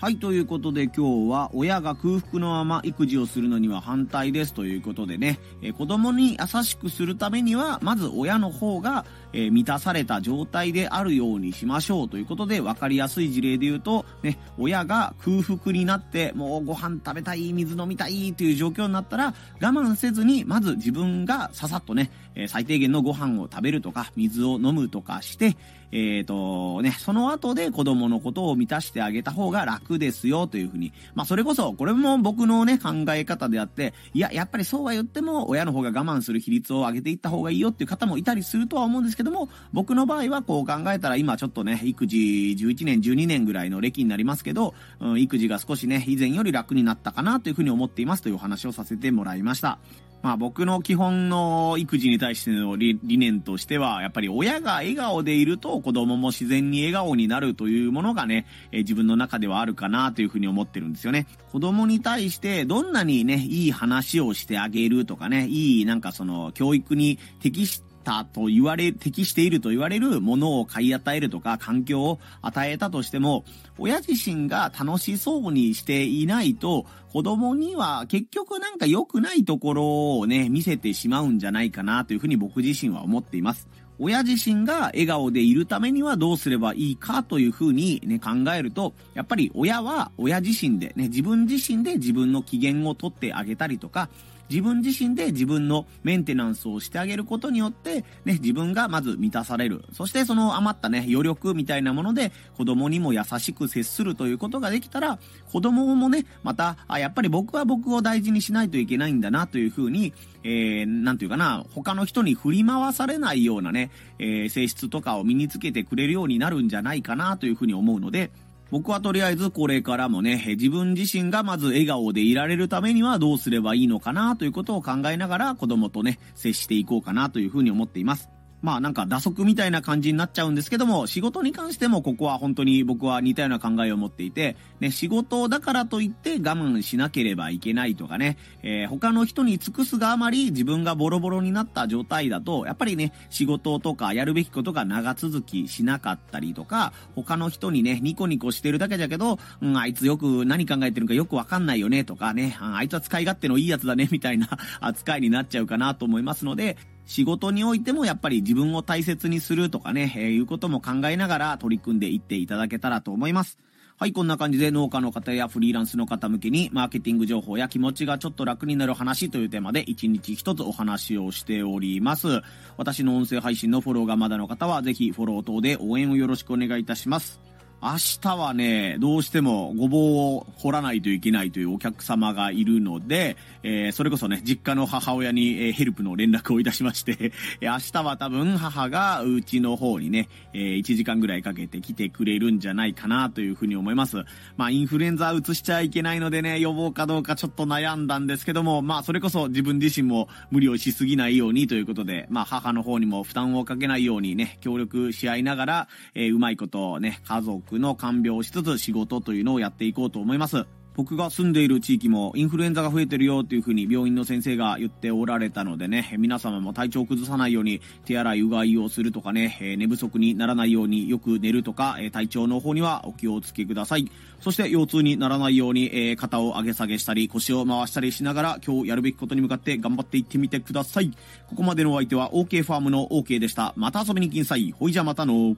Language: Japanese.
はい、ということで今日は親が空腹のまま育児をするのには反対ですということでね、え子供に優しくするためには、まず親の方が、え満たされた状態であるようにしましょうということで、分かりやすい事例で言うと、ね、親が空腹になって、もうご飯食べたい、水飲みたいという状況になったら、我慢せずに、まず自分がささっとね、え最低限のご飯を食べるとか、水を飲むとかして、えっ、ー、とね、その後で子供のことを満たしてあげた方が楽ですよというふうに。まあそれこそ、これも僕のね、考え方であって、いや、やっぱりそうは言っても、親の方が我慢する比率を上げていった方がいいよっていう方もいたりするとは思うんですけども、僕の場合はこう考えたら今ちょっとね、育児11年、12年ぐらいの歴になりますけど、うん、育児が少しね、以前より楽になったかなというふうに思っていますというお話をさせてもらいました。まあ僕の基本の育児に対しての理念としては、やっぱり親が笑顔でいると子供も自然に笑顔になるというものがね、え自分の中ではあるかなというふうに思ってるんですよね。子供に対してどんなにね、いい話をしてあげるとかね、いいなんかその教育に適してたと言われ、適していると言われるものを買い与えるとか、環境を与えたとしても、親自身が楽しそうにしていないと、子供には結局なんか良くないところをね、見せてしまうんじゃないかなというふうに僕自身は思っています。親自身が笑顔でいるためにはどうすればいいかというふうにね、考えると、やっぱり親は親自身でね、自分自身で自分の機嫌をとってあげたりとか、自分自身で自分のメンテナンスをしてあげることによって、ね、自分がまず満たされる。そしてその余ったね、余力みたいなもので子供にも優しく接するということができたら、子供もね、また、あ、やっぱり僕は僕を大事にしないといけないんだなというふうに、えー、なんていうかな、他の人に振り回されないようなね、えー、性質とかを身につけてくれるようになるんじゃないかなというふうに思うので、僕はとりあえずこれからもね、自分自身がまず笑顔でいられるためにはどうすればいいのかなということを考えながら子供とね、接していこうかなというふうに思っています。まあなんか打足みたいな感じになっちゃうんですけども、仕事に関してもここは本当に僕は似たような考えを持っていて、ね、仕事だからといって我慢しなければいけないとかね、えー、他の人に尽くすがあまり自分がボロボロになった状態だと、やっぱりね、仕事とかやるべきことが長続きしなかったりとか、他の人にね、ニコニコしてるだけだけど、うん、あいつよく何考えてるかよくわかんないよねとかね、あいつは使い勝手のいいやつだねみたいな扱いになっちゃうかなと思いますので、仕事においてもやっぱり自分を大切にするとかね、えー、いうことも考えながら取り組んでいっていただけたらと思います。はい、こんな感じで農家の方やフリーランスの方向けにマーケティング情報や気持ちがちょっと楽になる話というテーマで1日1つお話をしております。私の音声配信のフォローがまだの方はぜひフォロー等で応援をよろしくお願いいたします。明日はね、どうしてもごぼうを掘らないといけないというお客様がいるので、えー、それこそね、実家の母親に、え、ヘルプの連絡をいたしまして、明日は多分母がうちの方にね、えー、1時間ぐらいかけて来てくれるんじゃないかなというふうに思います。まあ、インフルエンザ移しちゃいけないのでね、予防かどうかちょっと悩んだんですけども、まあ、それこそ自分自身も無理をしすぎないようにということで、まあ、母の方にも負担をかけないようにね、協力し合いながら、えー、うまいことをね、家族の看病をしつつ仕事というのをやっていこうと思います。僕が住んでいる地域もインフルエンザが増えてるよっていう風に病院の先生が言っておられたのでね、皆様も体調を崩さないように手洗いうがいをするとかね、寝不足にならないようによく寝るとか、体調の方にはお気をつけください。そして腰痛にならないように肩を上げ下げしたり腰を回したりしながら今日やるべきことに向かって頑張っていってみてください。ここまでのお相手は OK ファームの OK でした。また遊びに来んさい。ほいじゃまたの。